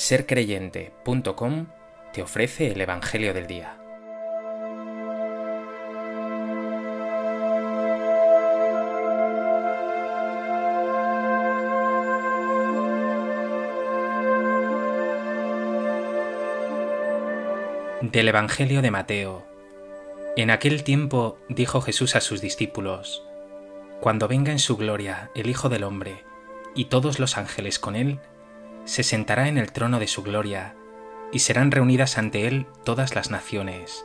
sercreyente.com te ofrece el Evangelio del Día. Del Evangelio de Mateo. En aquel tiempo dijo Jesús a sus discípulos, Cuando venga en su gloria el Hijo del Hombre, y todos los ángeles con él, se sentará en el trono de su gloria, y serán reunidas ante él todas las naciones.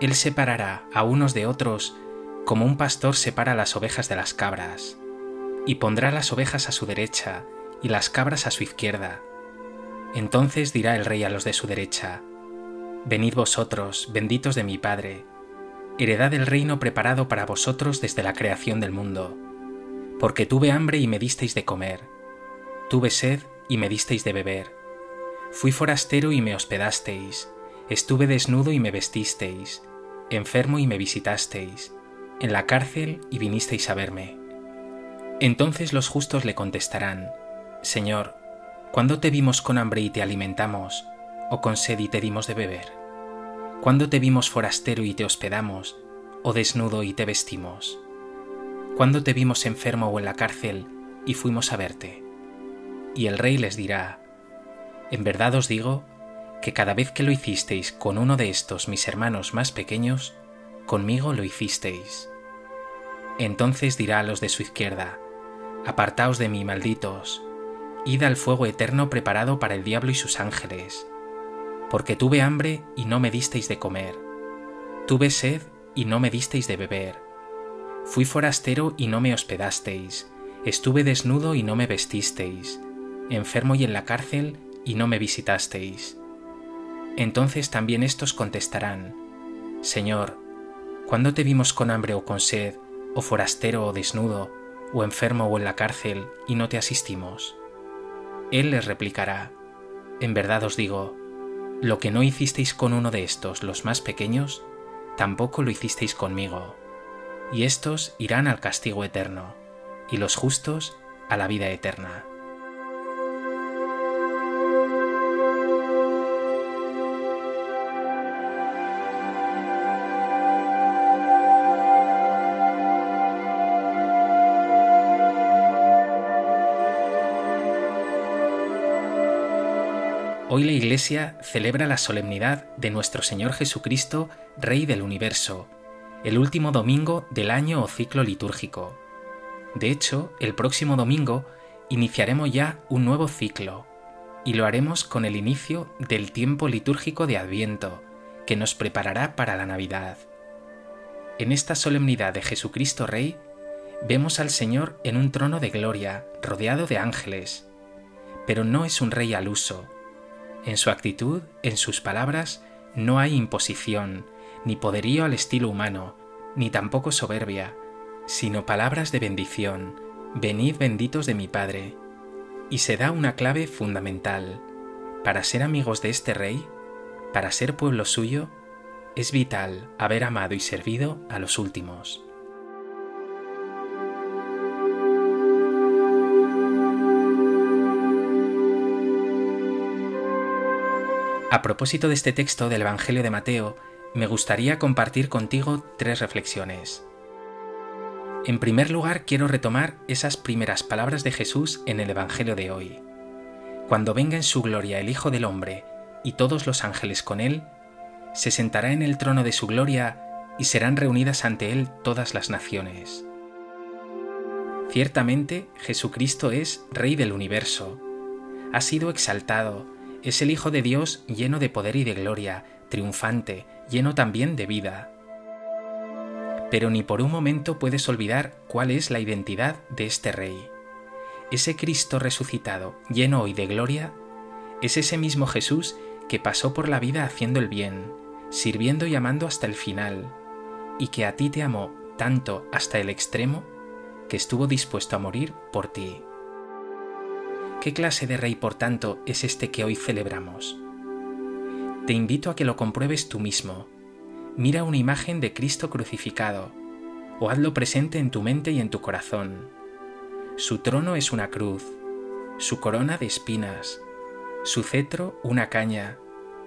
Él separará a unos de otros como un pastor separa las ovejas de las cabras, y pondrá las ovejas a su derecha y las cabras a su izquierda. Entonces dirá el rey a los de su derecha, Venid vosotros, benditos de mi Padre, heredad el reino preparado para vosotros desde la creación del mundo, porque tuve hambre y me disteis de comer, tuve sed y me disteis de beber. Fui forastero y me hospedasteis, estuve desnudo y me vestisteis, enfermo y me visitasteis, en la cárcel y vinisteis a verme. Entonces los justos le contestarán, Señor, ¿cuándo te vimos con hambre y te alimentamos, o con sed y te dimos de beber? ¿Cuándo te vimos forastero y te hospedamos, o desnudo y te vestimos? ¿Cuándo te vimos enfermo o en la cárcel y fuimos a verte? Y el rey les dirá, En verdad os digo que cada vez que lo hicisteis con uno de estos mis hermanos más pequeños, conmigo lo hicisteis. Entonces dirá a los de su izquierda, Apartaos de mí, malditos, id al fuego eterno preparado para el diablo y sus ángeles, porque tuve hambre y no me disteis de comer, tuve sed y no me disteis de beber, fui forastero y no me hospedasteis, estuve desnudo y no me vestisteis, enfermo y en la cárcel, y no me visitasteis. Entonces también éstos contestarán, Señor, ¿cuándo te vimos con hambre o con sed, o forastero o desnudo, o enfermo o en la cárcel, y no te asistimos? Él les replicará, En verdad os digo, lo que no hicisteis con uno de estos, los más pequeños, tampoco lo hicisteis conmigo. Y éstos irán al castigo eterno, y los justos a la vida eterna. Hoy la Iglesia celebra la solemnidad de nuestro Señor Jesucristo, Rey del Universo, el último domingo del año o ciclo litúrgico. De hecho, el próximo domingo iniciaremos ya un nuevo ciclo, y lo haremos con el inicio del tiempo litúrgico de Adviento, que nos preparará para la Navidad. En esta solemnidad de Jesucristo Rey, vemos al Señor en un trono de gloria, rodeado de ángeles, pero no es un rey al uso, en su actitud, en sus palabras, no hay imposición, ni poderío al estilo humano, ni tampoco soberbia, sino palabras de bendición, venid benditos de mi Padre. Y se da una clave fundamental. Para ser amigos de este rey, para ser pueblo suyo, es vital haber amado y servido a los últimos. A propósito de este texto del Evangelio de Mateo, me gustaría compartir contigo tres reflexiones. En primer lugar, quiero retomar esas primeras palabras de Jesús en el Evangelio de hoy. Cuando venga en su gloria el Hijo del Hombre y todos los ángeles con él, se sentará en el trono de su gloria y serán reunidas ante él todas las naciones. Ciertamente, Jesucristo es Rey del universo. Ha sido exaltado, es el Hijo de Dios lleno de poder y de gloria, triunfante, lleno también de vida. Pero ni por un momento puedes olvidar cuál es la identidad de este Rey. Ese Cristo resucitado, lleno hoy de gloria, es ese mismo Jesús que pasó por la vida haciendo el bien, sirviendo y amando hasta el final, y que a ti te amó tanto hasta el extremo que estuvo dispuesto a morir por ti. ¿Qué clase de rey, por tanto, es este que hoy celebramos? Te invito a que lo compruebes tú mismo. Mira una imagen de Cristo crucificado, o hazlo presente en tu mente y en tu corazón. Su trono es una cruz, su corona de espinas, su cetro una caña,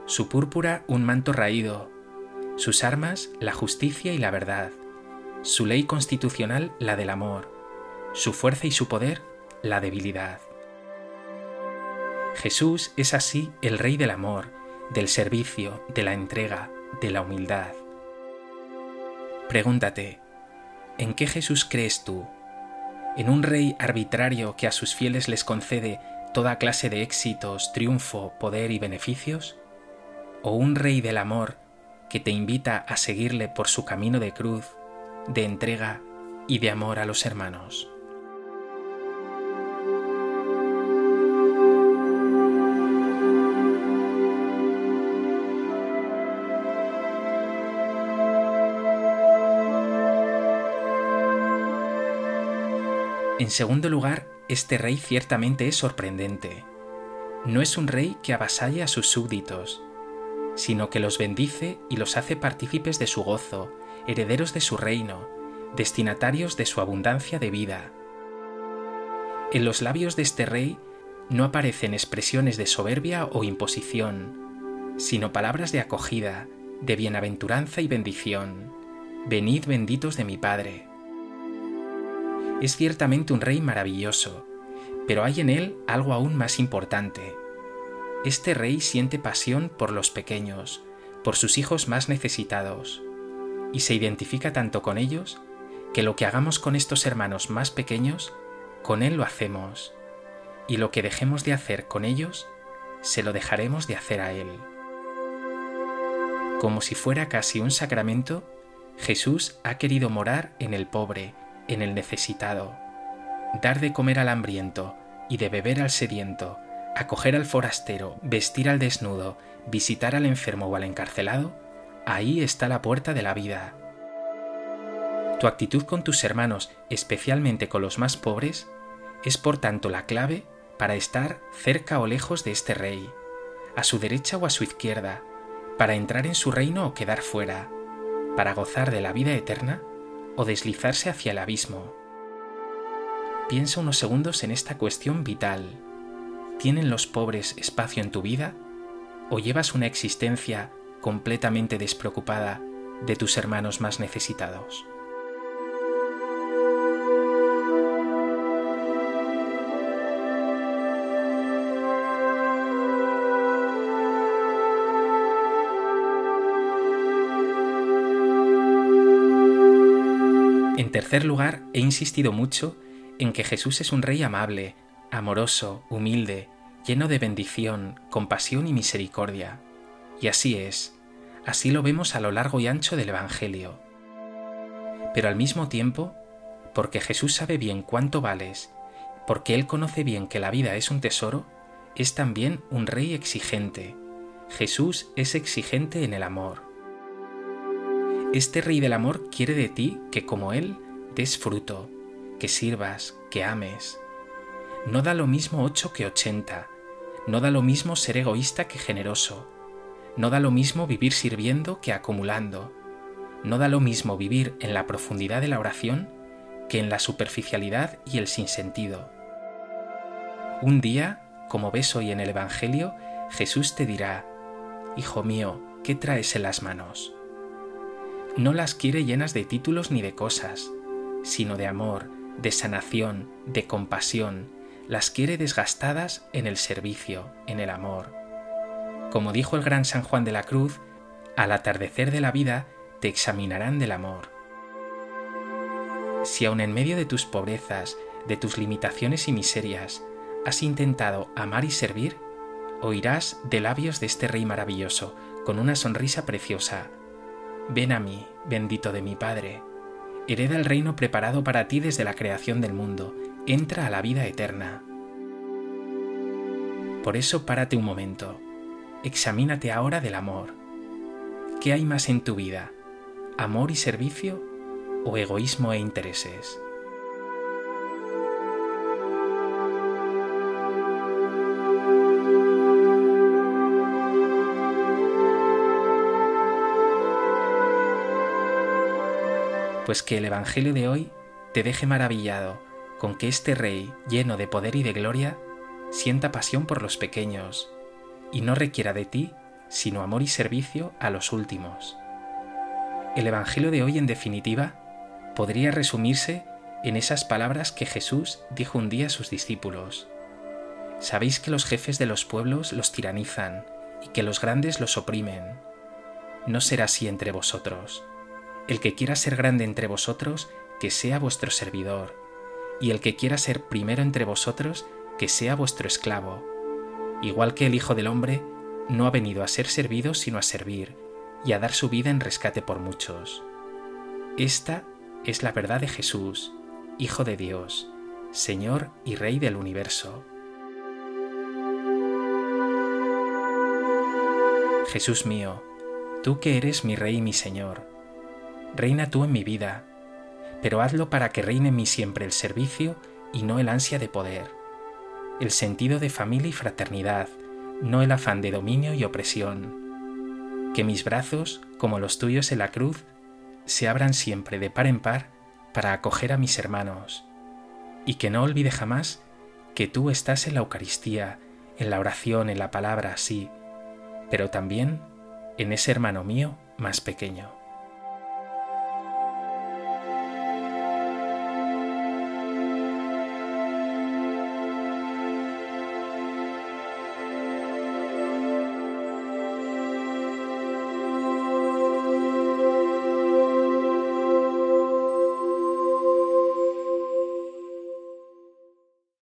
su púrpura un manto raído, sus armas la justicia y la verdad, su ley constitucional la del amor, su fuerza y su poder la debilidad. Jesús es así el Rey del amor, del servicio, de la entrega, de la humildad. Pregúntate, ¿en qué Jesús crees tú? ¿En un rey arbitrario que a sus fieles les concede toda clase de éxitos, triunfo, poder y beneficios? ¿O un rey del amor que te invita a seguirle por su camino de cruz, de entrega y de amor a los hermanos? En segundo lugar, este rey ciertamente es sorprendente. No es un rey que avasalla a sus súbditos, sino que los bendice y los hace partícipes de su gozo, herederos de su reino, destinatarios de su abundancia de vida. En los labios de este rey no aparecen expresiones de soberbia o imposición, sino palabras de acogida, de bienaventuranza y bendición. Venid benditos de mi Padre es ciertamente un rey maravilloso, pero hay en él algo aún más importante. Este rey siente pasión por los pequeños, por sus hijos más necesitados, y se identifica tanto con ellos que lo que hagamos con estos hermanos más pequeños, con él lo hacemos, y lo que dejemos de hacer con ellos, se lo dejaremos de hacer a él. Como si fuera casi un sacramento, Jesús ha querido morar en el pobre, en el necesitado, dar de comer al hambriento y de beber al sediento, acoger al forastero, vestir al desnudo, visitar al enfermo o al encarcelado, ahí está la puerta de la vida. Tu actitud con tus hermanos, especialmente con los más pobres, es por tanto la clave para estar cerca o lejos de este rey, a su derecha o a su izquierda, para entrar en su reino o quedar fuera, para gozar de la vida eterna o deslizarse hacia el abismo. Piensa unos segundos en esta cuestión vital. ¿Tienen los pobres espacio en tu vida? ¿O llevas una existencia completamente despreocupada de tus hermanos más necesitados? En tercer lugar, he insistido mucho en que Jesús es un rey amable, amoroso, humilde, lleno de bendición, compasión y misericordia. Y así es, así lo vemos a lo largo y ancho del Evangelio. Pero al mismo tiempo, porque Jesús sabe bien cuánto vales, porque Él conoce bien que la vida es un tesoro, es también un rey exigente. Jesús es exigente en el amor. Este Rey del Amor quiere de ti que como Él des fruto, que sirvas, que ames. No da lo mismo ocho que ochenta, no da lo mismo ser egoísta que generoso, no da lo mismo vivir sirviendo que acumulando, no da lo mismo vivir en la profundidad de la oración que en la superficialidad y el sinsentido. Un día, como ves hoy en el Evangelio, Jesús te dirá, Hijo mío, ¿qué traes en las manos? No las quiere llenas de títulos ni de cosas, sino de amor, de sanación, de compasión, las quiere desgastadas en el servicio, en el amor. Como dijo el gran San Juan de la Cruz, al atardecer de la vida te examinarán del amor. Si aun en medio de tus pobrezas, de tus limitaciones y miserias, has intentado amar y servir, oirás de labios de este Rey maravilloso, con una sonrisa preciosa, Ven a mí, bendito de mi Padre. Hereda el reino preparado para ti desde la creación del mundo. Entra a la vida eterna. Por eso párate un momento. Examínate ahora del amor. ¿Qué hay más en tu vida? ¿Amor y servicio o egoísmo e intereses? Pues que el Evangelio de hoy te deje maravillado con que este Rey, lleno de poder y de gloria, sienta pasión por los pequeños, y no requiera de ti sino amor y servicio a los últimos. El Evangelio de hoy, en definitiva, podría resumirse en esas palabras que Jesús dijo un día a sus discípulos. Sabéis que los jefes de los pueblos los tiranizan y que los grandes los oprimen. No será así entre vosotros. El que quiera ser grande entre vosotros, que sea vuestro servidor, y el que quiera ser primero entre vosotros, que sea vuestro esclavo. Igual que el Hijo del Hombre no ha venido a ser servido sino a servir, y a dar su vida en rescate por muchos. Esta es la verdad de Jesús, Hijo de Dios, Señor y Rey del universo. Jesús mío, tú que eres mi Rey y mi Señor, reina tú en mi vida, pero hazlo para que reine en mí siempre el servicio y no el ansia de poder, el sentido de familia y fraternidad, no el afán de dominio y opresión. Que mis brazos, como los tuyos en la cruz, se abran siempre de par en par para acoger a mis hermanos, y que no olvide jamás que tú estás en la Eucaristía, en la oración, en la palabra, sí, pero también en ese hermano mío más pequeño.